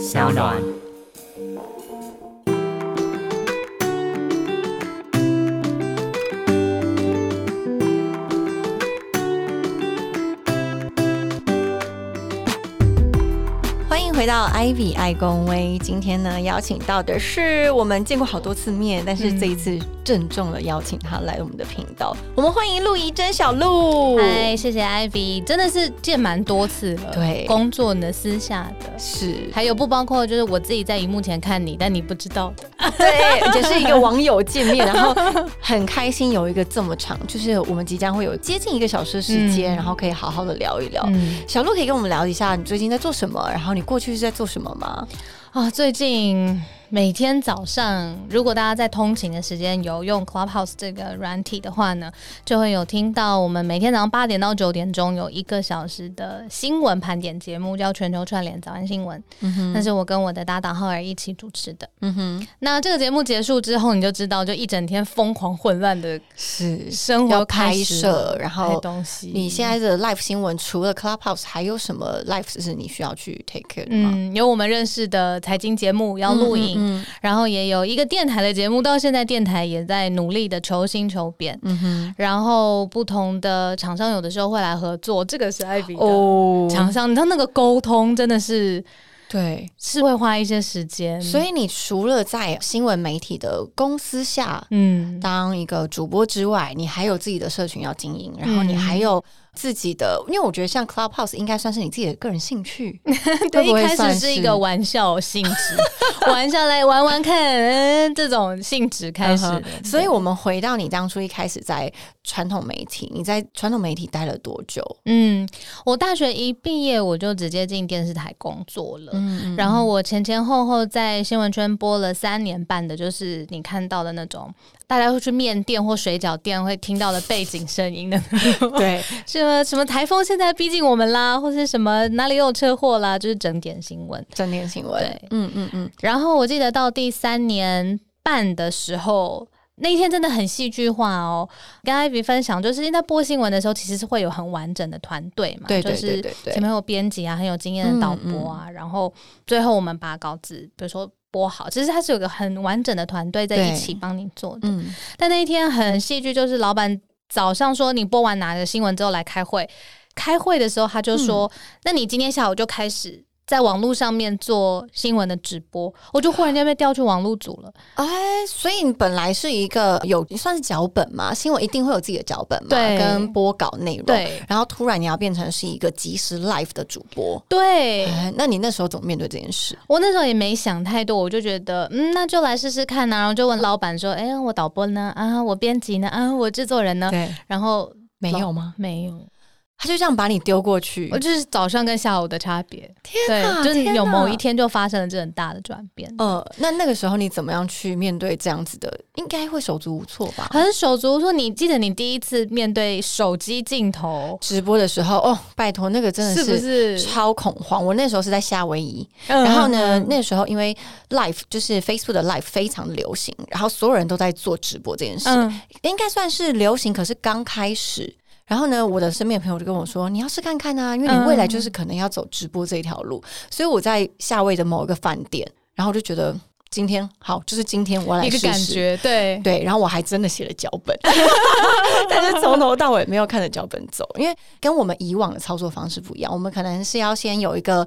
小暖。回到 Ivy 爱公威。今天呢，邀请到的是我们见过好多次面，但是这一次郑重的邀请他来我们的频道。我们欢迎陆怡珍小陆。嗨，谢谢 Ivy，真的是见蛮多次了。对工作呢，私下的，是，还有不包括就是我自己在荧幕前看你，但你不知道的。对，而且是一个网友见面，然后很开心有一个这么长，就是我们即将会有接近一个小时的时间，嗯然后可以好好的聊一聊。嗯小陆可以跟我们聊一下你最近在做什么，然后你过去是在做什么吗？啊，最近每天早上，如果大家在通勤的时间有用 Clubhouse 这个软体的话呢，就会有听到我们每天早上八点到九点钟有一个小时的新闻盘点节目，叫全球串联早安新闻。嗯哼，那是我跟我的搭档浩儿一起主持的。嗯哼，那这个节目结束之后，你就知道，就一整天疯狂混乱的是。生活要拍摄然后拍东西。你现在的 Life 新闻除了 Clubhouse，还有什么 live 是你需要去 take care 的吗？嗯，有我们认识的财经节目要录影，嗯然后也有一个电台的节目，到现在电台也在努力的求新求变。嗯哼，然后不同的厂商有的时候会来合作，这个是艾比的哦。厂商，你知道那个沟通真的是对，是会花一些时间，所以你除了在新闻媒体的公司下嗯，当一个主播之外，你还有自己的社群要经营，然后你嗯。还有自己的，因为我觉得像 Clubhouse 应该算是你自己的个人兴趣，对，一开始是一个玩笑性质，玩笑来玩玩看，嗯，这种性质开始。所以，我们回到你当初一开始在传统媒体，你在传统媒体待了多久？嗯，我大学一毕业我就直接进电视台工作了。嗯，然后我前前后后在新闻圈播了三年半的，就是你看到的那种，大家会去面店或水饺店会听到的背景声音的，对，什么什么台风现在逼近我们啦，或是什么哪里有车祸啦，就是整点新闻。整点新闻，对。嗯嗯嗯，然后我记得到第三年半的时候。那一天真的很戏剧化哦，跟艾比分享，就是因播新闻的时候，其实是会有很完整的团队嘛，对对就是前面有编辑啊，很有经验的导播啊，然后最后我们把稿子，比如说播好，其实他是有个很完整的团队在一起帮你做的。嗯，但那一天很戏剧，就是老板早上说你播完哪个新闻之后来开会，开会的时候他就说，嗯那你今天下午就开始。在网络上面做新闻的直播，我就忽然间被调去网络组了。哎，所以你本来是一个有算是脚本嘛，新闻一定会有自己的脚本嘛，对跟播稿内容，对然后突然你要变成是一个即时 live 的主播，对，哎，那你那时候怎么面对这件事？我那时候也没想太多，我就觉得，嗯，那就来试试看呐、然后就问老板说，哎、我导播呢？啊，我编辑呢？啊，我制作人呢？对，然后没有吗？没有，他就这样把你丢过去我，就是早上跟下午的差别。对，就是有某一天就发生了这很大的转变。呃，那那个时候你怎么样去面对这样子的？应该会手足无措吧？很手足无措，你记得你第一次面对手机镜头直播的时候，哦，拜托，那个真的是不是？超恐慌。我那时候是在夏威夷，然然后呢，那时候因为 live 就是 Facebook 的 live 非常流行，然后所有人都在做直播这件事，嗯，应该算是流行，可是刚开始。然后呢，我的身边的朋友就跟我说：“你要试看看啊，因为你未来就是可能要走直播这一条路。所以我在夏威夷的某一个饭店，然后我就觉得今天好，就是今天我要来一个试试。感觉，对，对，然后我还真的写了脚本，但是从头到尾没有看着脚本走，因为跟我们以往的操作方式不一样。我们可能是要先有一个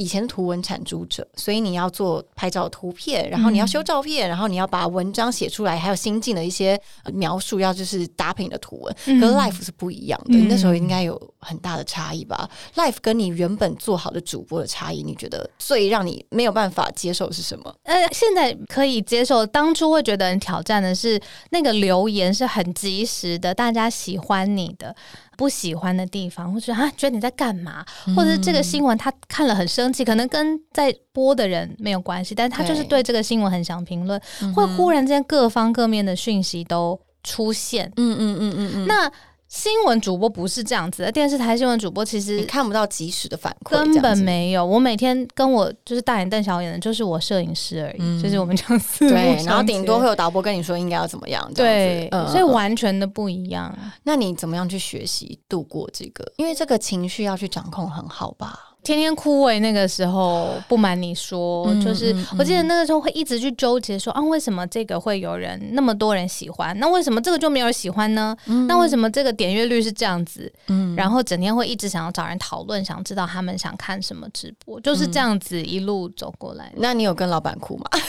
以前图文产出者，所以你要做拍照图片，然后你要修照片，然后你要把文章写出来，还有新进的一些呃描述，要就是搭配你的图文。嗯可是 life 是不一样的，嗯你那时候应该有很大的差异吧？life 跟你原本做好的主播的差异，你觉得最让你没有办法接受的是什么？呃，现在可以接受，当初会觉得很挑战的是那个留言是很及时的，大家喜欢你的，不喜欢的地方，或者啊觉得你在干嘛，或者是这个新闻他看了很生气，可能跟在播的人没有关系，但是他就是对。这个新闻很想评论，会忽然间各方各面的讯息都出现。嗯嗯嗯嗯嗯，那新闻主播不是这样子的，电视台新闻主播其你实看不到及时的反馈，根本没有。我每天跟我就是大眼瞪小眼的，就是我摄影师而已，嗯就是我们这样子对，然后顶多会有导播跟你说应该要怎么样，对，嗯所以完全的不一样。那你怎么样去学习度过这个？因为这个情绪要去掌控很好吧？天天哭诶、那个时候不瞒你说，嗯就是嗯我记得那个时候会一直去纠结说啊，为什么这个会有人那么多人喜欢？那为什么这个就没有人喜欢呢？那为什么这个点阅率是这样子？嗯然后整天会一直想要找人讨论，想知道他们想看什么直播，就是这样子一路走过来的。那你有跟老板哭吗？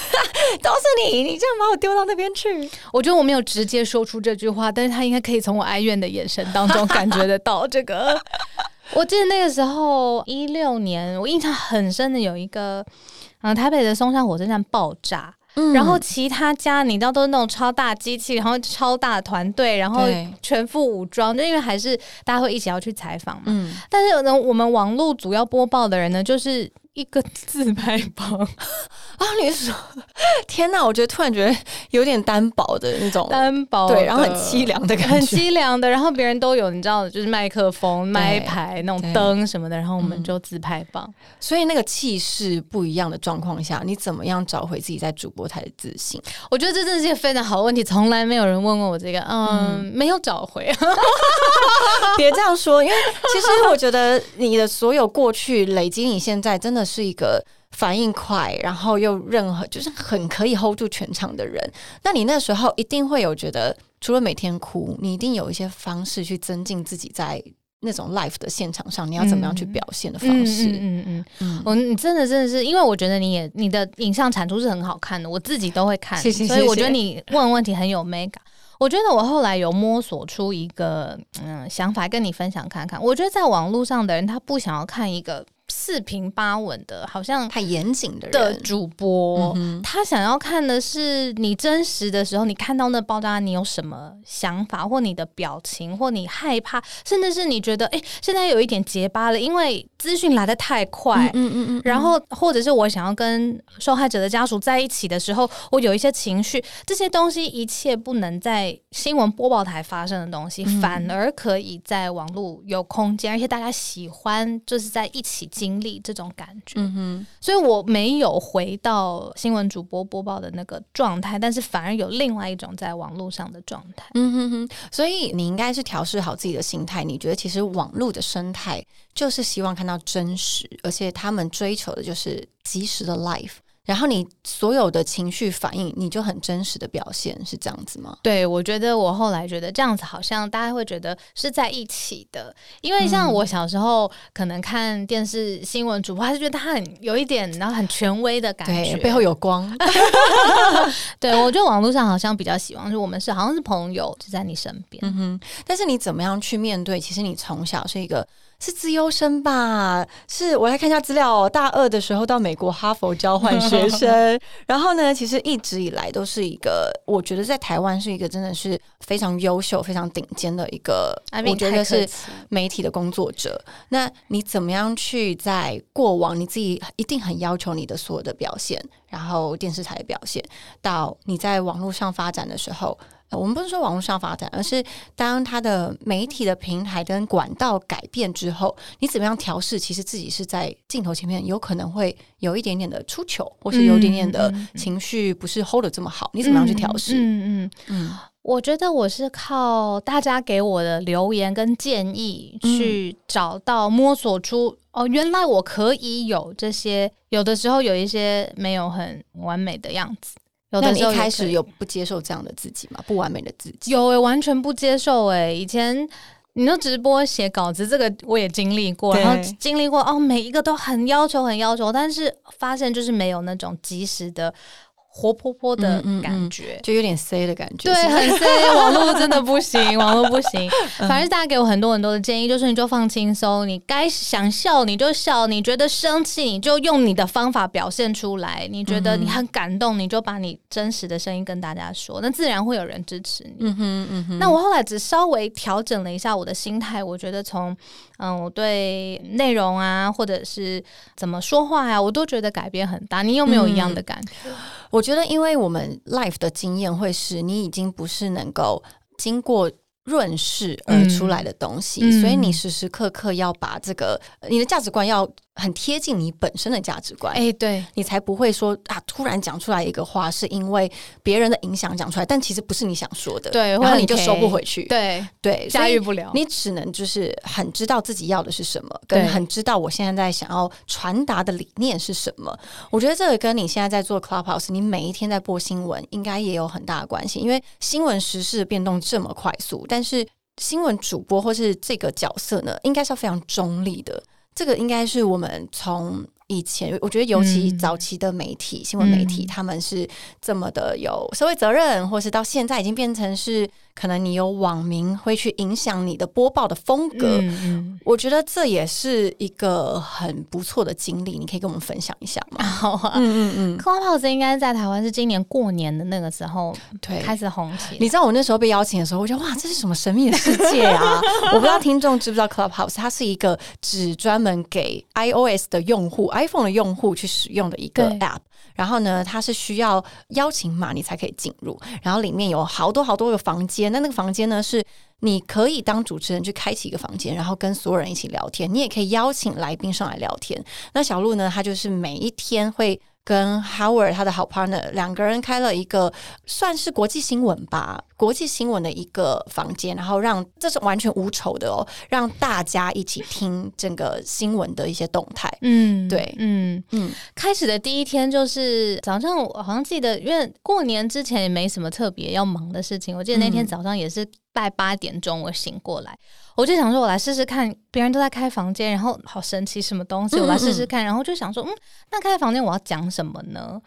都是你，你这样把我丢到那边去。我觉得我没有直接说出这句话，但是他应该可以从我哀怨的眼神当中感觉得到这个。我记得那个时候一六年，我印象很深的有一个，嗯、台北的松山火车站爆炸，嗯然后其他家你知道都是那种超大机器，然后超大的团队，然后全副武装，就因为还是大家会一起要去采访嘛。嗯，但是呢，我们网络主要播报的人呢，就是一个 自拍棒，啊，你说，天哪！我觉得突然觉得有点单薄的那种，单薄对，然后很凄凉的感觉，很凄凉的，然后别人都有你知道，就是麦克风、麦牌那种灯什么的，然后我们嗯就自拍棒。所以那个气势不一样的状况下，你怎么样找回自己在主播台的自信？我觉得这真的是一个非常好的问题，从来没有人问过我这个，嗯，没有找回。别这样说，因为其实我觉得你的所有过去累积，你现在真的是一个反应快，然后又任何就是很可以 hold 住全场的人。那你那时候一定会有觉得，除了每天哭，你一定有一些方式去增进自己在那种 live 的现场上，你要怎么样去表现的方式。嗯嗯嗯，嗯我你真的真的是，因为我觉得你也你的影像产出是很好看的，我自己都会看，谢谢所以我觉得你问问题很有美感。我觉得我后来有摸索出一个嗯想法，跟你分享看看。我觉得在网络上的人，他不想要看一个四平八稳的，好像太严谨的人，的主播，嗯他想要看的是你真实的时候，你看到那爆炸，你有什么想法，或你的表情，或你害怕，甚至是你觉得，哎、现在有一点结巴了，因为资讯来的太快。嗯。嗯嗯，然后，或者是我想要跟受害者的家属在一起的时候，我有一些情绪，这些东西一切不能在新闻播报台发生的东西，嗯。反而可以在网络有空间，而且大家喜欢就是在一起经历这种感觉。嗯哼，所以我没有回到新闻主播播报的那个状态，但是反而有另外一种在网络上的状态。嗯哼哼，所以你应该是调试好自己的心态。你觉得其实网络的生态就是希望看到真实，而且他们追求的就是及时的 life。然后你所有的情绪反应，你就很真实的表现，是这样子吗？对，我觉得我后来觉得这样子好像大家会觉得是在一起的，因为像我小时候可能看电视新闻主播，还是觉得他很有一点，然后很权威的感觉，对，背后有光。对我觉得网络上好像比较喜欢，就是我们是好像是朋友，就在你身边。嗯哼，但是你怎么样去面对？其实你从小是一个是自优生吧？是我来看一下资料哦。大二的时候到美国哈佛交换学生，然后呢，其实一直以来都是一个，我觉得在台湾是一个真的是非常优秀、非常顶尖的一个，我觉得是媒体的工作者。那你怎么样去在过往你自己一定很要求你的所有的表现，然后电视台的表现，到你在网络上发展的时候？呃我们不是说网络上发展，而是当它的媒体的平台跟管道改变之后，你怎么样调试？其实自己是在镜头前面，有可能会有一点点的出糗，或是有一点点的情绪不是 hold 的这么好，你怎么样去调试？嗯嗯嗯嗯我觉得我是靠大家给我的留言跟建议嗯去找到摸索出、哦，原来我可以有这些，有的时候有一些没有很完美的样子，有那你一开始有不接受这样的自己吗？不完美的自己？有诶、完全不接受诶、以前。你说直播写稿子，这个我也经历过，然后经历过哦，每一个都很要求，很要求，但是发现就是没有那种及时的活泼泼的嗯嗯嗯感觉。就有点 C 的感觉。对，很 C，网络真的不行，网络不行。反正大家给我很多很多的建议，就是你就放轻松，你该想笑你就笑，你觉得生气你就用你的方法表现出来，你觉得你很感动，你就把你真实的声音跟大家说，那自然会有人支持你。嗯哼嗯哼，那我后来只稍微调整了一下我的心态，我觉得从嗯我对内容啊，或者是怎么说话呀、我都觉得改变很大。你有没有一样的感觉？我觉得，因为我们 life 的经验会是你已经不是能够经过润饰而出来的东西，嗯所以你时时刻刻要把这个呃你的价值观要很贴近你本身的价值观。哎，对，你才不会说啊，突然讲出来一个话，是因为别人的影响讲出来，但其实不是你想说的，对，然后你就收不回去，对对，驾驭不了。你只能就是很知道自己要的是什么，跟很知道我现在在想要传达的理念是什么。我觉得这个跟你现在在做 Clubhouse，你每一天在播新闻，应该也有很大的关系，因为新闻时事变动这么快速，但是新闻主播或是这个角色呢，应该是要非常中立的。这个应该是我们从以前，我觉得尤其早期的媒体、新闻媒体，他们是这么的有社会责任，或是到现在已经变成是。可能你有网民会去影响你的播报的风格，我觉得这也是一个很不错的经历，你可以跟我们分享一下吗？好啊，嗯嗯嗯，Clubhouse 应该在台湾是今年过年的那个时候对开始红起。你知道我那时候被邀请的时候，我觉得哇，这是什么神秘的世界啊！我不知道听众知不知道 Clubhouse，它是一个只专门给 iOS 的用户、iPhone 的用户去使用的一个 App。然后呢，它是需要邀请码你才可以进入，然后里面有好多好多个房间。那那个房间呢，是你可以当主持人去开启一个房间，然后跟所有人一起聊天。你也可以邀请来宾上来聊天。那小鹿呢，他就是每一天会。跟 Howard 他的好 partner 两个人开了一个算是国际新闻吧，国际新闻的一个房间，然后让这是完全无酬的哦，让大家一起听整个新闻的一些动态。嗯，对，嗯嗯。开始的第一天就是早上，我好像记得，因为过年之前也没什么特别要忙的事情，我记得那天早上也是。拜八点钟，我醒过来，我就想说，我来试试看，别人都在开房间，然后好神奇，什么东西，我来试试看，然后就想说，嗯，那开房间我要讲什么呢？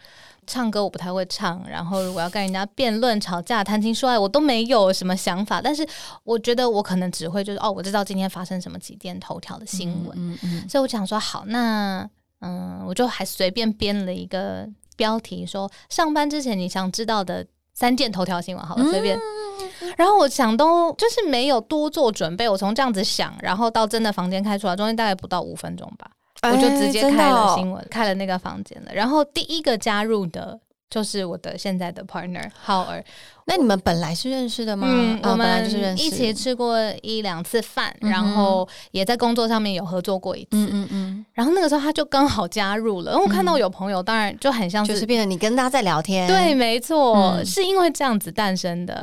唱歌我不太会唱，然后如果要跟人家辩论、吵架、谈情说爱，我都没有什么想法。但是我觉得我可能只会就是哦，我知道今天发生什么几点头条的新闻，嗯嗯，所以我想说，好，那嗯，我就还随便编了一个标题，说上班之前你想知道的三件头条新闻，好了，随便。然后我想都就是没有多做准备，我从这样子想，然后到真的房间开出来，中间大概不到五分钟吧，我就直接开了新闻，开了那个房间了。然后第一个加入的就是我的现在的 partner 浩儿。那你们本来是认识的吗？嗯，我们一起吃过一两次饭，然后也在工作上面有合作过一次。嗯嗯嗯。然后那个时候他就刚好加入了，然后看到有朋友，当然就很像就是变成你跟他在聊天。对，没错，是因为这样子诞生的。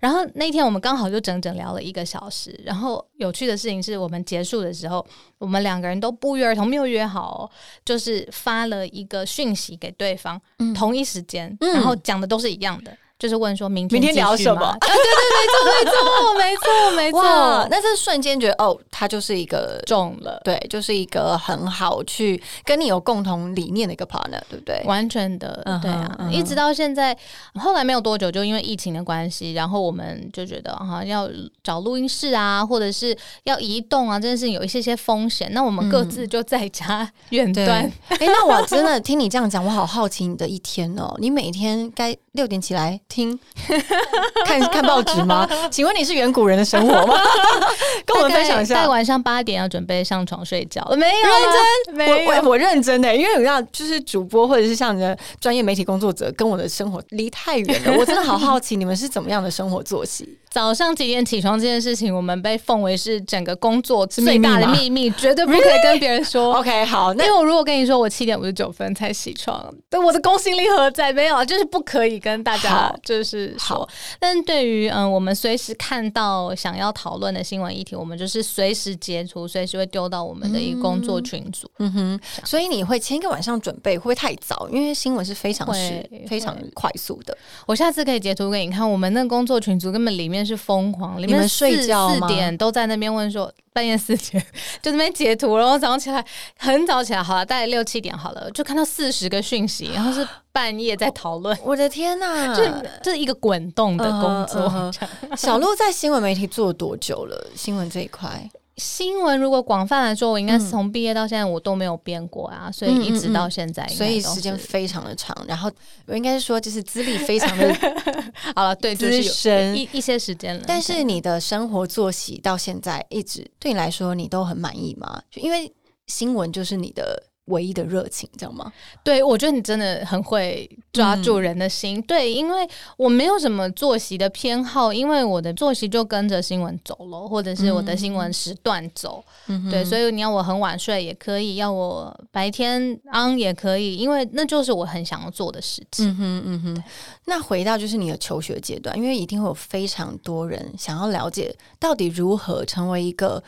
然后那天我们刚好就整整聊了一个小时。然后有趣的事情是我们结束的时候，我们两个人都不约而同没有约好，就是发了一个讯息给对方，同一时间，然后讲的都是一样的。就是问说明天明天聊什么？啊对对对，没错没错没错没错。那这瞬间觉得哦，他就是一个中了，对，就是一个很好去跟你有共同理念的一个 partner，对不对？完全的，对啊。一直到现在，后来没有多久，就因为疫情的关系，然后我们就觉得哈，要找录音室啊，或者是要移动啊，这件事情有一些些风险。那我们各自就在家远端。哎，那我真的听你这样讲，我好好奇你的一天哦。你每天该六点起来。听 看看报纸吗？请问你是远古人的生活吗？跟我们分享一下。在晚上八点要准备上床睡觉，没有认真，没有我认真的，因为你知道就是主播或者是像你的专业媒体工作者，跟我的生活离太远了。我真的好好奇你们是怎么样的生活作息。早上几点起床这件事情，我们被奉为是整个工作最大的秘密，绝对不可以跟别人说。OK，好，因为我如果跟你说我七点五十九分才起床，对我的公信力何在？没有，就是不可以跟大家。就是说，但对于嗯，我们随时看到想要讨论的新闻议题，我们就是随时截图，随时会丢到我们的一个工作群组。嗯哼，所以你会前一个晚上准备，会不会太早？因为新闻是非常是非常快速的。我下次可以截图给你看，我们那个工作群组根本里面是疯狂，你们睡觉四点都在那边问说。半夜四点 就那边截图，然后早上起来很早起来，好了，大概六七点好了，就看到四十个讯息，然后是半夜在讨论。我的天哪，这这是一个滚动的工作。小鹿在新闻媒体做多久了？新闻这一块？新闻如果广泛来说，我应该是从毕业到现在我都没有变过啊，所以一直到现在，所以时间非常的长。然后我应该是说，就是资历非常的 好了，对，资深一一些时间了。但是你的生活作息到现在一直对你来说，你都很满意吗？就因为新闻就是你的唯一的热情，知道吗？对，我觉得你真的很会抓住人的心。对，因为我没有什么作息的偏好，因为我的作息就跟着新闻走了，或者是我的新闻时段走。对，所以你要我很晚睡也可以，要我白天安也可以，因为那就是我很想要做的事情。嗯哼，嗯哼。那回到就是你的求学阶段，因为一定会有非常多人想要了解到底如何成为一个。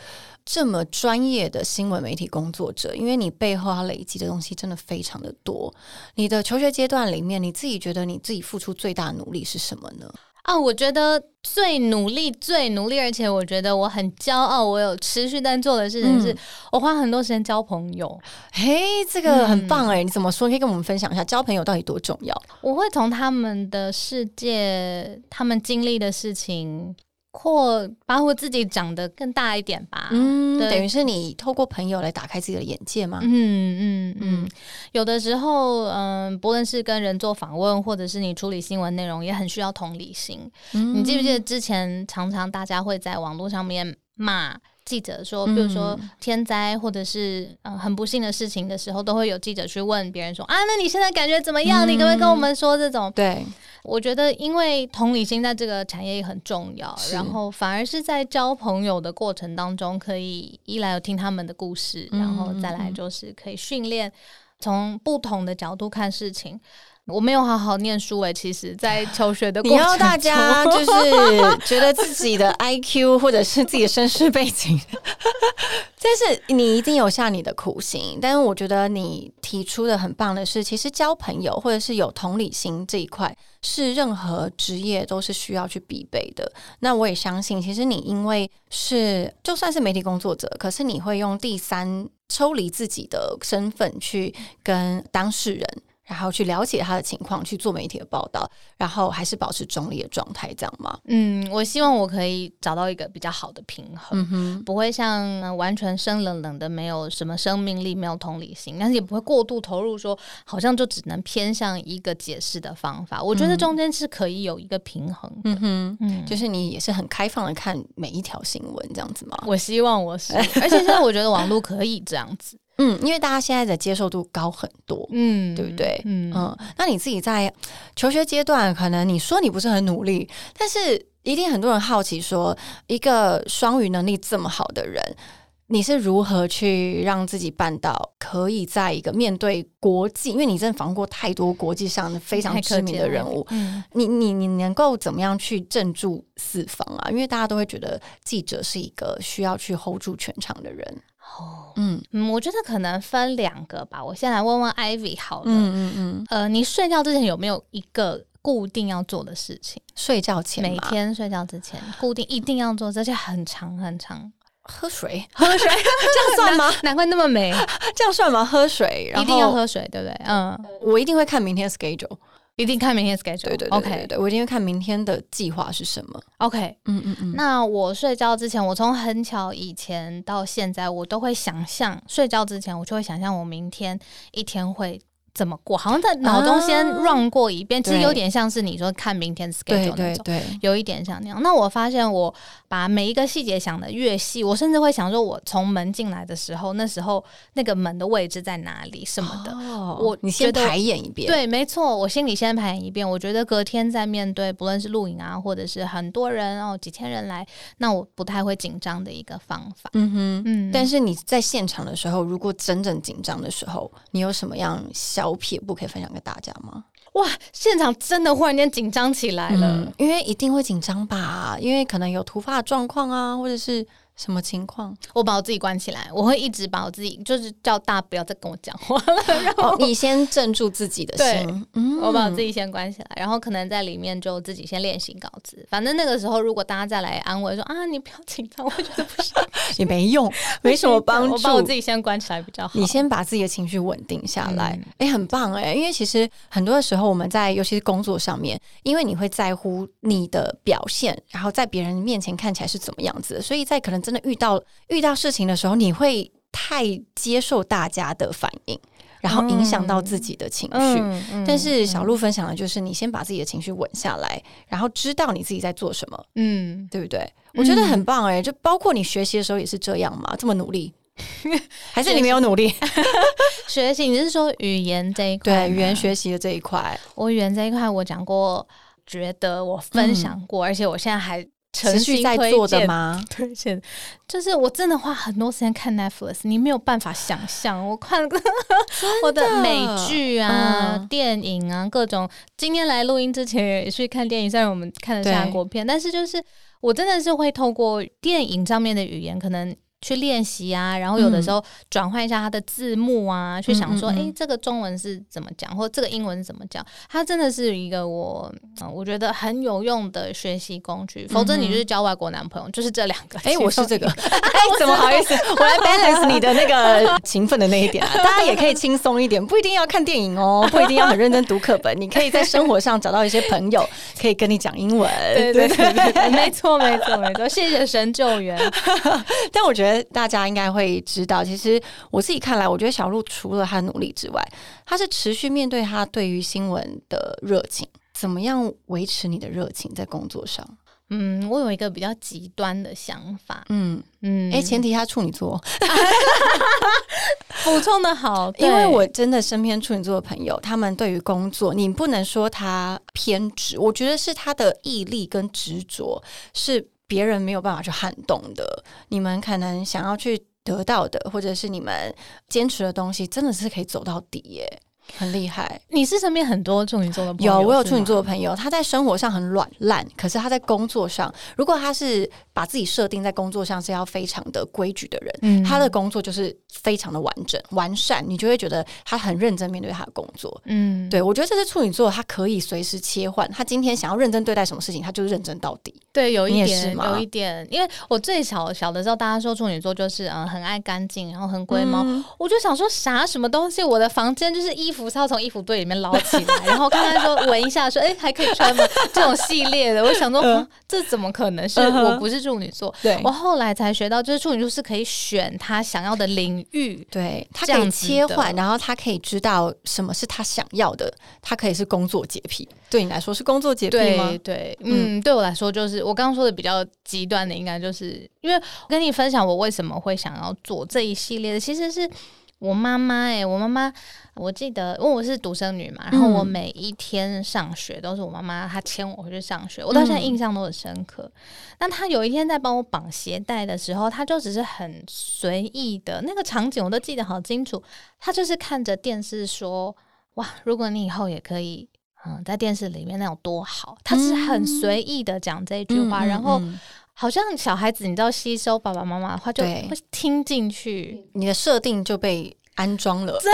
这么专业的新闻媒体工作者，因为你背后要累积的东西真的非常的多。你的求学阶段里面，你自己觉得你自己付出最大努力是什么呢？啊，我觉得最努力、最努力，而且我觉得我很骄傲，我有持续在做的事情，是我花很多时间交朋友。嘿，这个很棒哎！你怎么说？可以跟我们分享一下交朋友到底多重要？我会从他们的世界、他们经历的事情。或把我自己长得更大一点吧，嗯，等于是你透过朋友来打开自己的眼界嘛？嗯嗯嗯，有的时候，嗯，不论是跟人做访问，或者是你处理新闻内容，也很需要同理心。你记不记得之前常常大家会在网络上面骂记者说，比如说天灾或者是嗯很不幸的事情的时候，都会有记者去问别人说啊，那你现在感觉怎么样？你可不可以跟我们说这种？对。我觉得，因为同理心在这个产业也很重要，然后反而是在交朋友的过程当中，可以一来有听他们的故事，然后再来就是可以训练从不同的角度看事情。我没有好好念书诶，其实，在求学的过程，你要大家就是 觉得自己的 I Q 或者是自己的身世背景，但是你一定有下你的苦心。但是我觉得你提出的很棒的是，其实交朋友或者是有同理心这一块，是任何职业都是需要去必备的。那我也相信，其实你因为是就算是媒体工作者，可是你会用第三抽离自己的身份去跟当事人。然后去了解他的情况，去做媒体的报道，然后还是保持中立的状态，这样吗？嗯，我希望我可以找到一个比较好的平衡，不会像完全生冷冷的，没有什么生命力，没有同理心，但是也不会过度投入，说好像就只能偏向一个解释的方法。我觉得中间是可以有一个平衡的，嗯，就是你也是很开放的看每一条新闻这样子吗？我希望我是，而且现在我觉得网络可以这样子。嗯，因为大家现在的接受度高很多，嗯，对不对？嗯嗯，那你自己在 求学阶段，可能你说你不是很努力，但是一定很多人好奇，说一个双语能力这么好的人，你是如何去让自己办到可以在一个面对国际？因为你真的访过太多国际上的非常知名的人物，嗯，你你你能够怎么样去镇住四方啊？因为大家都会觉得记者是一个需要去 hold 住全场的人。哦，嗯嗯，我觉得可能分两个吧。我先来问问 Ivy 好了，嗯嗯嗯，呃，你睡觉之前有没有一个固定要做的事情？睡觉前，每天睡觉之前固定一定要做，而且很长很长。喝水，喝水，这样算吗？难怪那么美，这样算吗？喝水，然后一定要喝水，对不对？嗯，我一定会看明天 schedule。一定看明天 schedule，对对，OK，对我一定会看明天的计划是什么，OK，嗯嗯嗯。那我睡觉之前，我从很巧以前到现在，我都会想象睡觉之前，我就会想象我明天一天会。怎么过？好像在脑中先 run 过一遍，其实有点像是你说看明天 schedule 那种，有一点像那样。那我发现我把每一个细节想的越细，我甚至会想说，我从门进来的时候，那时候那个门的位置在哪里什么的。我你先排演一遍，对，没错，我心里先排演一遍。我觉得隔天在面对不论是录影啊，或者是很多人哦几千人来，那我不太会紧张的一个方法。嗯哼，嗯。但是你在现场的时候，如果真正紧张的时候，你有什么样小？小撇步可以分享给大家吗？哇，现场真的忽然间紧张起来了，因为一定会紧张吧，因为可能有突发状况啊，或者是。什么情况？我把我自己关起来，我会一直把我自己，就是叫大家不要再跟我讲话了。然后你先镇住自己的心，嗯我把我自己先关起来，然后可能在里面就自己先练习稿子。反正那个时候，如果大家再来安慰说啊，你不要紧张，我觉得不是，也没用，没什么帮助。我把我自己先关起来比较好。你先把自己的情绪稳定下来，哎，很棒哎。因为其实很多的时候，我们在尤其是工作上面，因为你会在乎你的表现，然后在别人面前看起来是怎么样子，所以在可能。真的遇到遇到事情的时候，你会太接受大家的反应，然后影响到自己的情绪。但是小鹿分享的就是，你先把自己的情绪稳下来，然后知道你自己在做什么，嗯，对不对？我觉得很棒哎，就包括你学习的时候也是这样嘛，这么努力。还是你没有努力？学习，你是说语言这一块？对语言学习的这一块，我语言这一块我讲过，觉得我分享过，而且我现在还持持续在做的？吗？推荐就是我真的花很多时间看 Netflix，你没有办法想象，我看 我的美剧啊、嗯电影啊，各种。今天来录音之前也去看电影，虽然我们看的是对韩国片，但是就是我真的是会透过电影上面的语言，可能。去练习啊，然后有的时候转换一下它的字幕啊，去想说，嗯嗯嗯诶，这个中文是怎么讲，或这个英文是怎么讲？它真的是一个我，呃我觉得很有用的学习工具。否则你就是交外国男朋友，就是这两个。哎、我是这个，哎，怎么好意思？我来 balance 你的那个勤奋的那一点啊。大家也可以轻松一点，不一定要看电影哦，不一定要很认真读课本，你可以在生活上找到一些朋友，可以跟你讲英文。对对对对对，没错没错没错，谢谢神救援。但我觉得大家应该会知道，其实我自己看来，我觉得小鹿除了他努力之外，他是持续面对他对于新闻的热情。怎么样维持你的热情在工作上？嗯，我有一个比较极端的想法。嗯，嗯，哎、前提他处女座，补充的好，因为我真的身边处女座的朋友，他们对于工作，你不能说他偏执，我觉得是他的毅力跟执着是别人没有办法去撼动的。你们可能想要去得到的，或者是你们坚持的东西，真的是可以走到底耶，很厉害。你是身边很多处女座的朋友，有，我有处女座的朋友，他在生活上很软烂，可是他在工作上，如果他是把自己设定在工作上是要非常的规矩的人，嗯他的工作就是非常的完整完善，你就会觉得他很认真面对他的工作。嗯，对，我觉得这是处女座，他可以随时切换。他今天想要认真对待什么事情，他就是认真到底。对，有一点是有一点，因为我最小小的时候，大家说处女座就是嗯、呃很爱干净，然后很龟毛。嗯我就想说啥什么东西？我的房间就是衣服是要从衣服堆里面捞起来，然后看看说闻一下说，哎、还可以穿吗？这种系列的，我想说，这怎么可能是嗯我不是处女座？对我后来才学到，就是处女座是可以选他想要的领域。对他可以切换，然后他可以知道什么是他想要的。他可以是工作洁癖，对你来说是工作洁癖吗对？对，嗯，对我来说就是我刚刚说的比较极端的，应该就是因为我跟你分享我为什么会想要做这一系列的，其实是我妈妈哎、我妈妈我记得，因为我是独生女嘛，然后我嗯每一天上学都是我妈妈她牵我回去上学，我到现在嗯印象都很深刻。那她有一天在帮我绑鞋带的时候，她就只是很随意的那个场景，我都记得好清楚。她就是看着电视说：“哇，如果你以后也可以。”嗯，在电视里面那有多好，她是很随意的讲这一句话，然后嗯好像小孩子你知道吸收爸爸妈妈的话，就会听进去，你的设定就被安装了。真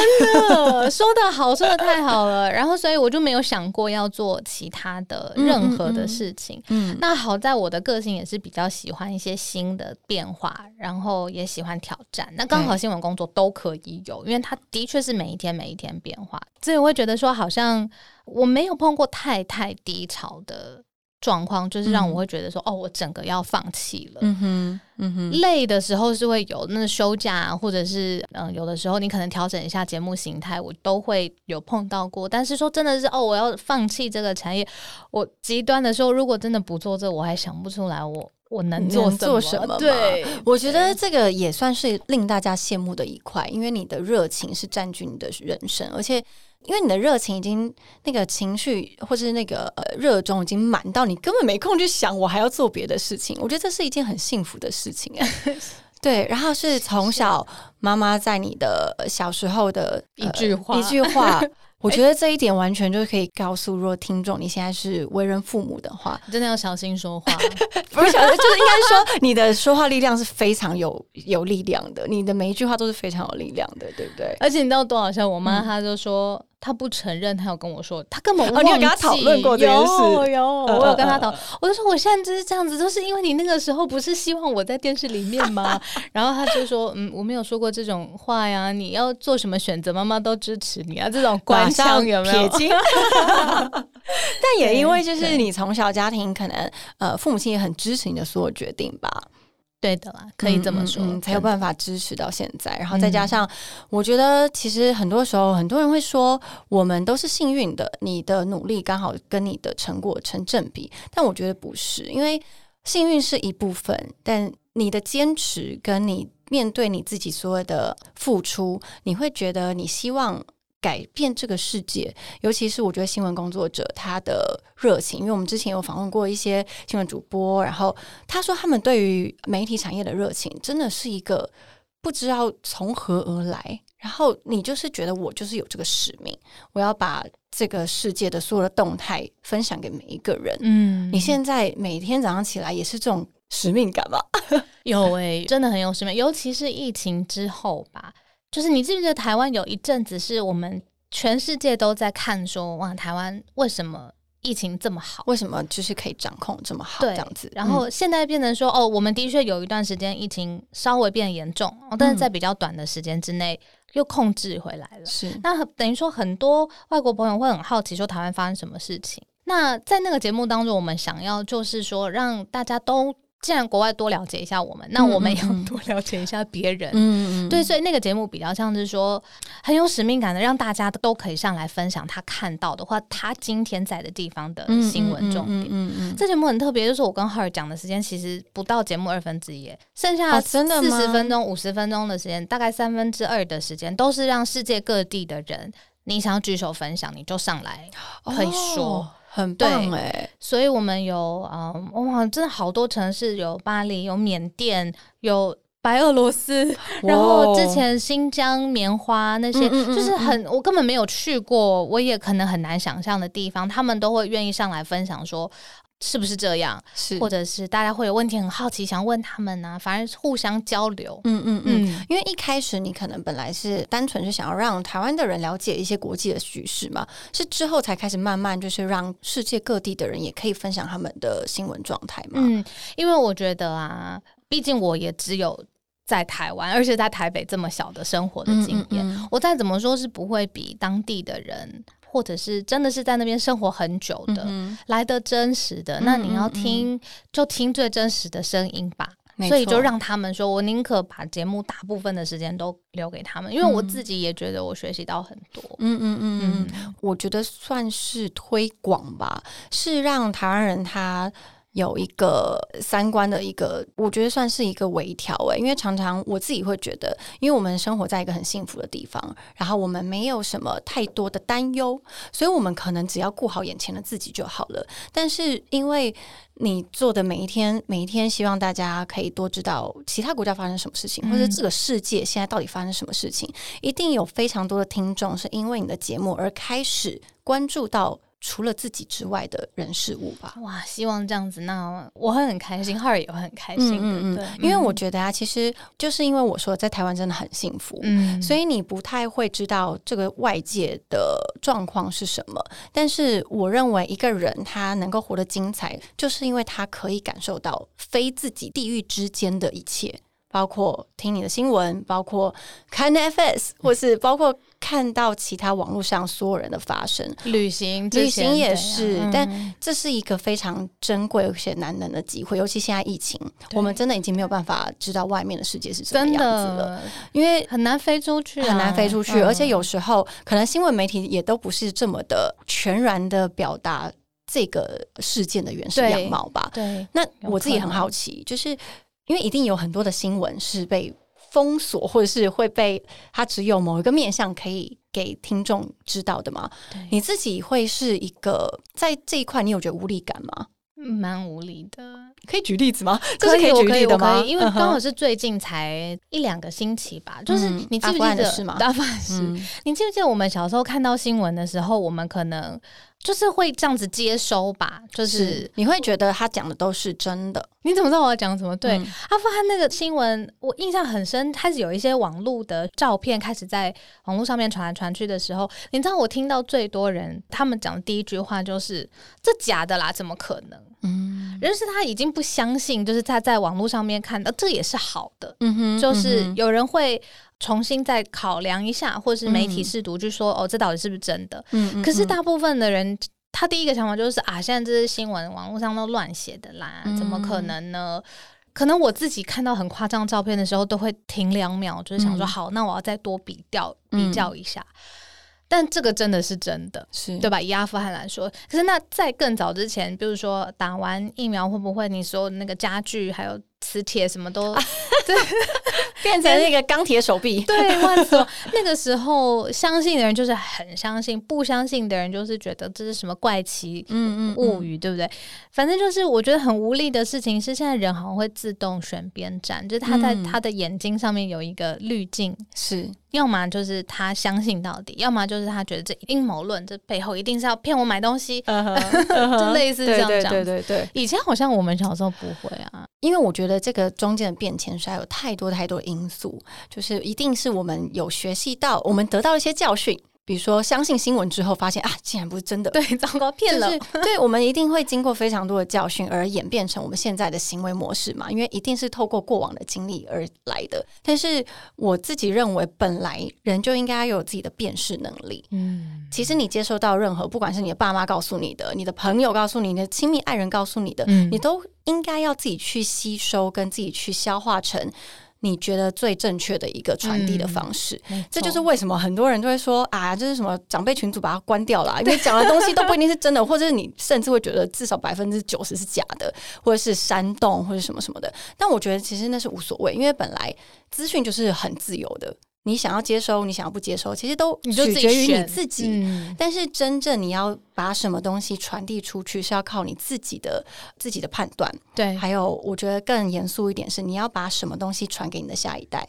的说的好，说的太好了。然后，所以我就没有想过要做其他的任何的事情。嗯，那好在我的个性也是比较喜欢一些新的变化，然后也喜欢挑战。那刚好新闻工作都可以有，因为它的确是每一天每一天变化，所以我会觉得说，好像我没有碰过太太低潮的状况，就是让我会觉得说，哦，我整个要放弃了。嗯哼，嗯哼，累的时候是会有那休假啊、或者是嗯、呃有的时候你可能调整一下节目形态，我都会有碰到过。但是说真的是哦，我要放弃这个产业，我极端的时候，如果真的不做这，我还想不出来我我能做能做什么对，我觉得这个也算是令大家羡慕的一块，因为你的热情是占据你的人生，而且因为你的热情已经那个情绪或是那个呃热衷已经满到你根本没空去想我还要做别的事情。我觉得这是一件很幸福的事情哎、对，然后是从小妈妈在你的呃小时候的、呃一句话一句话。我觉得这一点完全就可以告诉，如果听众你现在是为人父母的话，真的要小心说话。不是小，就是应该说你的说话力量是非常有有力量的，你的每一句话都是非常有力量的，对不对？而且你知道多好笑？我妈嗯她就说。她不承认，他有跟我说，他根本哦你有跟她忘记讨论过这件事有有，嗯我有跟她嗯讨，我就说我现在就是这样子，都是因为你那个时候不是希望我在电视里面吗？然后他就说，嗯，我没有说过这种话呀，你要做什么选择，妈妈都支持你啊，这种官马上腔有没有？撇清。但也因为就是你从小家庭可能呃父母亲也很支持你的所有决定吧，对的啦，可以这么说，嗯嗯嗯才有办法支持到现在。然后再加上，我觉得其实很多时候很多人会说我们都是幸运的，你的努力刚好跟你的成果成正比，但我觉得不是，因为幸运是一部分，但你的坚持跟你面对你自己所有的付出，你会觉得你希望改变这个世界，尤其是我觉得新闻工作者他的热情，因为我们之前有访问过一些新闻主播，然后他说他们对于媒体产业的热情真的是一个不知道从何而来。然后你就是觉得我就是有这个使命，我要把这个世界的所有的动态分享给每一个人。嗯你现在每天早上起来也是这种使命感吧？有诶、真的很有使命，尤其是疫情之后吧。就是你记不记得台湾有一阵子是我们全世界都在看说，哇，台湾为什么疫情这么好？为什么就是可以掌控这么好？这样子，然后现在变成说，哦，我们的确有一段时间疫情稍微变严重，哦但是在比较短的时间之内又控制回来了嗯。是那等于说，很多外国朋友会很好奇，说台湾发生什么事情。那在那个节目当中，我们想要就是说，让大家都既然国外多了解一下我们，那我们也要多了解一下别人。嗯对，所以那个节目比较像是说很有使命感的，让大家都可以上来分享他看到的或他今天在的地方的新闻重点。嗯嗯这节目很特别，就是我跟浩尔讲的时间其实不到节目二分之一，剩下四十分钟、五十分钟的时间，大概三分之二的时间都是让世界各地的人，你想要举手分享，你就上来可以说。哦很棒对哎，所以我们有嗯，哇，真的好多城市，有巴黎，有缅甸，有。白俄罗斯，然后之前新疆棉花那些，嗯嗯嗯就是很我根本没有去过，我也可能很难想象的地方，他们都会愿意上来分享说是不是这样，是或者是大家会有问题很好奇想问他们呢、反正互相交流。嗯嗯嗯。嗯，因为一开始你可能本来是单纯是想要让台湾的人了解一些国际的局势嘛，是之后才开始慢慢就是让世界各地的人也可以分享他们的新闻状态嘛。嗯，因为我觉得啊，毕竟我也只有在台湾，而且在台北这么小的生活的经验，嗯嗯我再怎么说是不会比当地的人，或者是真的是在那边生活很久的、嗯来的真实的。嗯那你要嗯听，就听最真实的声音吧。所以就让他们说，我宁可把节目大部分的时间都留给他们，因为我自己也觉得我学习到很多。嗯嗯嗯嗯，嗯，我觉得算是推广吧，是让台湾人他。有一个三观的一个，我觉得算是一个微调诶，因为常常我自己会觉得，因为我们生活在一个很幸福的地方，然后我们没有什么太多的担忧，所以我们可能只要顾好眼前的自己就好了。但是因为你做的每一天，每一天希望大家可以多知道其他国家发生什么事情，或者嗯。这个世界现在到底发生什么事情，一定有非常多的听众是因为你的节目而开始关注到除了自己之外的人事物吧。哇，希望这样子，那我会很开心，浩尔也会很开心的。嗯嗯对，因为我觉得啊，其实就是因为我说在台湾真的很幸福，嗯，所以你不太会知道这个外界的状况是什么。但是我认为一个人他能够活得精彩，就是因为他可以感受到非自己地域之间的一切。包括听你的新闻，包括看 FS，或是包括看到其他网络上所有人的发声，旅行之旅行也是嗯。但这是一个非常珍贵而且难能的机会，尤其现在疫情，我们真的已经没有办法知道外面的世界是什么样子了，的因为很难飞出去啊、很难飞出去，嗯。而且有时候可能新闻媒体也都不是这么的全然的表达这个事件的原始样貌吧。对那我自己很好奇，就是因为一定有很多的新闻是被封锁，或者是会被它只有某一个面向可以给听众知道的吗？对你自己会是一个在这一块，你有觉得无力感吗？蛮无力的。可以举例子吗？这是可以，我举例的吗？可以，因为刚好是最近才一两个星期吧，就是嗯你记不记得的事吗阿富汗事？嗯你记不记得我们小时候看到新闻的时候，我们可能就是会这样子接收吧？就是你会觉得他讲的都是真的，你怎么知道我要讲什么？对，嗯阿富汗那个新闻，我印象很深。开始有一些网络的照片开始在网络上面传来传去的时候，你知道我听到最多人他们讲的第一句话就是“这假的啦，怎么可能？”嗯人是他已经不相信，就是他在网络上面看到，这也是好的。嗯哼就是有人会重新再考量一下，或是媒体嗯试读，就说、哦，这到底是不是真的？嗯嗯可是大部分的人，他第一个想法就是啊，现在这些新闻网络上都乱写的啦，怎么可能呢？可能我自己看到很夸张照片的时候，都会停两秒，就是想说，嗯好，那我要再多比较嗯比较一下。但这个真的是真的，是对吧？以阿富汗来说，可是那在更早之前，比如说打完疫苗会不会你说那个家具还有磁铁什么都 变成那个钢铁手臂。对，万磁王那个时候相信的人就是很相信，不相信的人就是觉得这是什么怪奇嗯物语，对不对？反正就是我觉得很无力的事情是，现在人好像会自动选边站，就是他在嗯他的眼睛上面有一个滤镜，是要么就是他相信到底，要么就是他觉得这阴谋论，这背后一定是要骗我买东西，就类似这样对讲。对对对，以前好像我们小时候不会啊，因为我觉得这个中间的变迁实在有太多太多因素，就是一定是我们有学习到，我们得到一些教训。比如说，相信新闻之后，发现啊，竟然不是真的，对，糟糕，骗了。就是对我们一定会经过非常多的教训，而演变成我们现在的行为模式嘛。因为一定是透过过往的经历而来的。但是我自己认为，本来人就应该有自己的辨识能力。嗯，其实你接收到任何，不管是你的爸妈告诉你的，你的朋友告诉你的，亲密爱人告诉你的，嗯你都应该要自己去吸收，跟自己去消化成你觉得最正确的一个传递的方式。没这就是为什么很多人都会说啊，这是什么长辈群组把它关掉了，因为讲的东西都不一定是真的，或者是你甚至会觉得至少百分之九十是假的，或者是煽动或者什么什么的。但我觉得其实那是无所谓，因为本来资讯就是很自由的，你想要接收，你想要不接收，其实都你就自己取决于你自己。嗯但是真正你要把什么东西传递出去，是要靠你自己的自己的判断。对，还有，我觉得更严肃一点是，你要把什么东西传给你的下一代。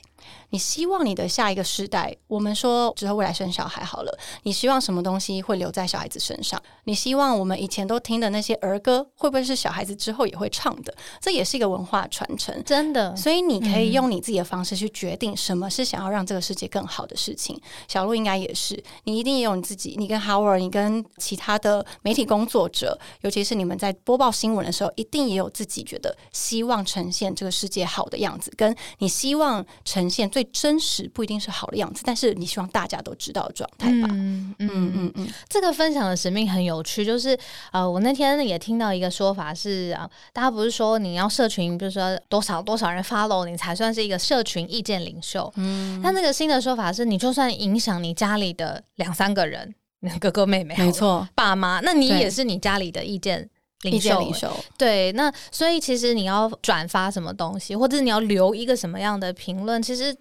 你希望你的下一个世代，我们说之后未来生小孩好了，你希望什么东西会留在小孩子身上？你希望我们以前都听的那些儿歌，会不会是小孩子之后也会唱的？这也是一个文化传承。真的，所以你可以用你自己的方式去决定什么是想要让这个世界更好的事情。小鹿应该也是，你一定也有你自己，你跟 Howard，你跟其他的媒体工作者，尤其是你们在播报新闻的时候，一定也有自己觉得希望呈现这个世界好的样子，跟你希望呈现最真实，不一定是好的样子，但是你希望大家都知道的状态吧。嗯嗯嗯嗯。嗯，这个分享的使命很有趣，就是呃，我那天也听到一个说法是啊、大家不是说你要社群，比如说多少多少人 follow 你才算是一个社群意见领袖。嗯，但那个新的说法是，你就算影响你家里的两三个人，哥哥妹妹，没，错，爸妈，那你也是你家里的意见领意见袖。领袖，对，那所以其实你要转发什么东西，或者你要留一个什么样的评论，其实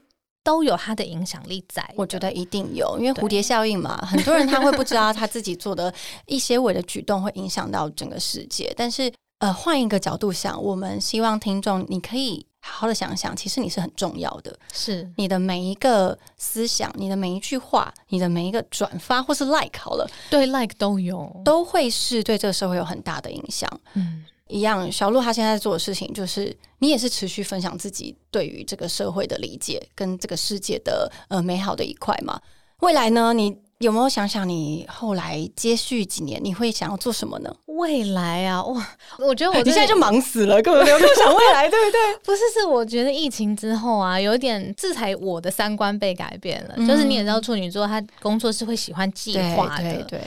都有它的影响力在。我觉得一定有，因为蝴蝶效应嘛，很多人他会不知道他自己做的一些微的举动会影响到整个世界。但是，呃，换一个角度想，我们希望听众你可以好好的想想，其实你是很重要的。是你的每一个思想，你的每一句话，你的每一个转发或是 like 好了，对 like 都有，都会是对这个社会有很大的影响。嗯，一样，小鹿他现在做的事情就是，你也是持续分享自己对于这个社会的理解跟这个世界的呃美好的一块嘛。未来呢，你有没有想想你后来接续几年你会想要做什么呢？未来啊，哇，我觉得我你现在就忙死了，根本没有想未来，对不对？不是，是我觉得疫情之后啊，有点制裁我的三观被改变了。嗯就是你也知道，处女座他工作是会喜欢计划的，对对对，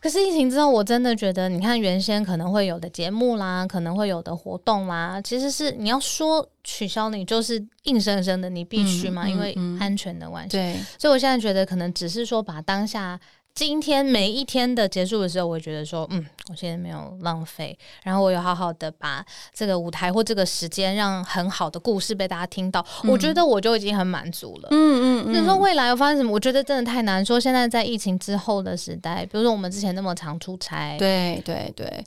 可是疫情之后，我真的觉得，你看原先可能会有的节目啦，可能会有的活动啦，其实是你要说取消，你就是硬生生的，你必须嘛，嗯嗯因为嗯安全的关系。对，所以我现在觉得，可能只是说把当下。今天每一天的结束的时候，我会觉得说，嗯，我现在没有浪费，然后我有好好的把这个舞台或这个时间，让很好的故事被大家听到，我觉得我就已经很满足了。嗯嗯你说未来有发生什么？我觉得真的太难说。现在在疫情之后的时代，比如说我们之前那么常出差，对对对，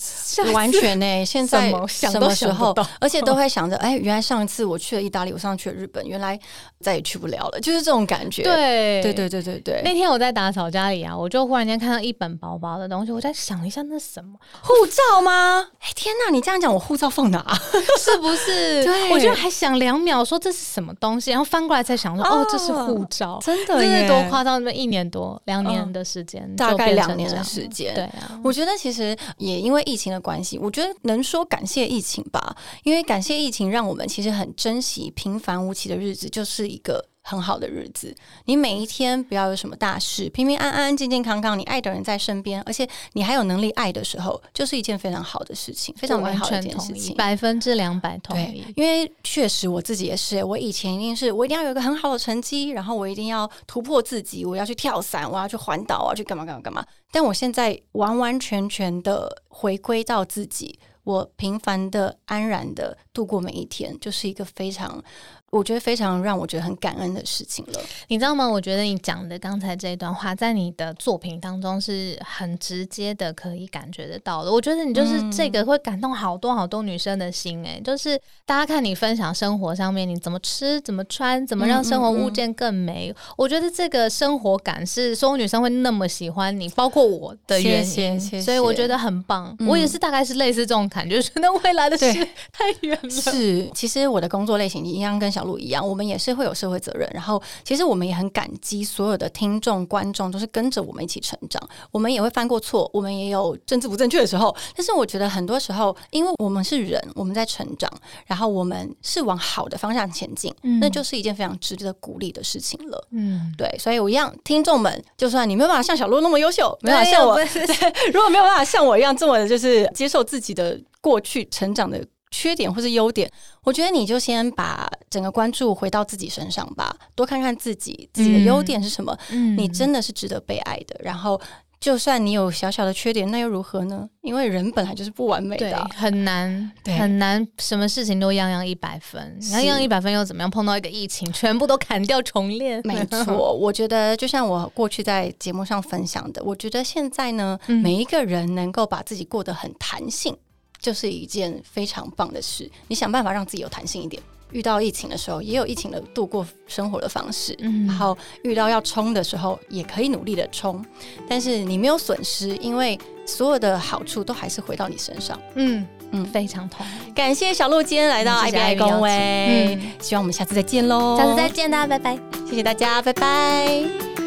完全呢、现在 什么时候 而且都会想着，哎，原来上一次我去了意大利，我上次去了日本，原来再也去不了了，就是这种感觉。对对对对对对，那天我在打扫家里啊，我就忽然间看到一本薄薄的东西，我在想一下那什么，护照吗？哎，天哪！你这样讲，我护照放哪？是不是？对我就还想两秒，说这是什么东西，然后翻过来才想说，哦，哦这是护照，真这是多夸张！那么一年多、两年嗯的时间，大概两年的时间对啊，我觉得其实也因为疫情的关系，我觉得能说感谢疫情吧，因为感谢疫情，让我们其实很珍惜平凡无奇的日子，就是一个。很好的日子，你每一天不要有什么大事，平平安安、健健康康，你爱的人在身边，而且你还有能力爱的时候，就是一件非常好的事情，非常美完好的一件事情。百分之两百同意。，因为确实我自己也是，我以前一定是我一定要有一个很好的成绩，然后我一定要突破自己，我要去跳伞，我要去环岛，我要去干嘛干嘛干嘛。但我现在完完全全的回归到自己，我平凡的、安然的度过每一天，就是一个非常。我觉得非常让我觉得很感恩的事情了，你知道吗？我觉得你讲的刚才这一段话，在你的作品当中是很直接的，可以感觉得到的。我觉得你就是这个会感动好多好多女生的心，哎，就是大家看你分享生活上面你怎么吃、怎么穿、怎么让生活物件更美。我觉得这个生活感是所有女生会那么喜欢你，包括我的原因，所以我觉得很棒。我也是大概是类似这种感觉，觉得未来的事太远了。是，其实我的工作类型一样跟小。路一样，我们也是会有社会责任。然后，其实我们也很感激所有的听众、观众，都是跟着我们一起成长。我们也会犯过错，我们也有政治不正确的时候。但是，我觉得很多时候，因为我们是人，我们在成长，然后我们是往好的方向前进，那就是一件非常值得鼓励的事情了。嗯，对。所以，我一样，听众们，就算你没有办法像小鹿那么优秀，没有办法像我，如果没有办法像我一样这么就是接受自己的过去成长的。缺点或是优点，我觉得你就先把整个关注回到自己身上吧，多看看自己自己的优点是什么。嗯，你真的是值得被爱的。然后，就算你有小小的缺点，那又如何呢？因为人本来就是不完美的，很难，很难，什么事情都样样一百分。样样一百分又怎么样？碰到一个疫情，全部都砍掉重练。没 错，我觉得就像我过去在节目上分享的，我觉得现在呢，每一个人能够把自己过得很弹性。就是一件非常棒的事。你想办法让自己有弹性一点。遇到疫情的时候，也有疫情的度过生活的方式。嗯，然后遇到要冲的时候，也可以努力的冲。但是你没有损失，因为所有的好处都还是回到你身上。嗯嗯，非常同意。感谢小鹿今天来到 I B I 公威。嗯，希望我们下次再见喽。下次再见，大家拜拜。谢谢大家，拜拜。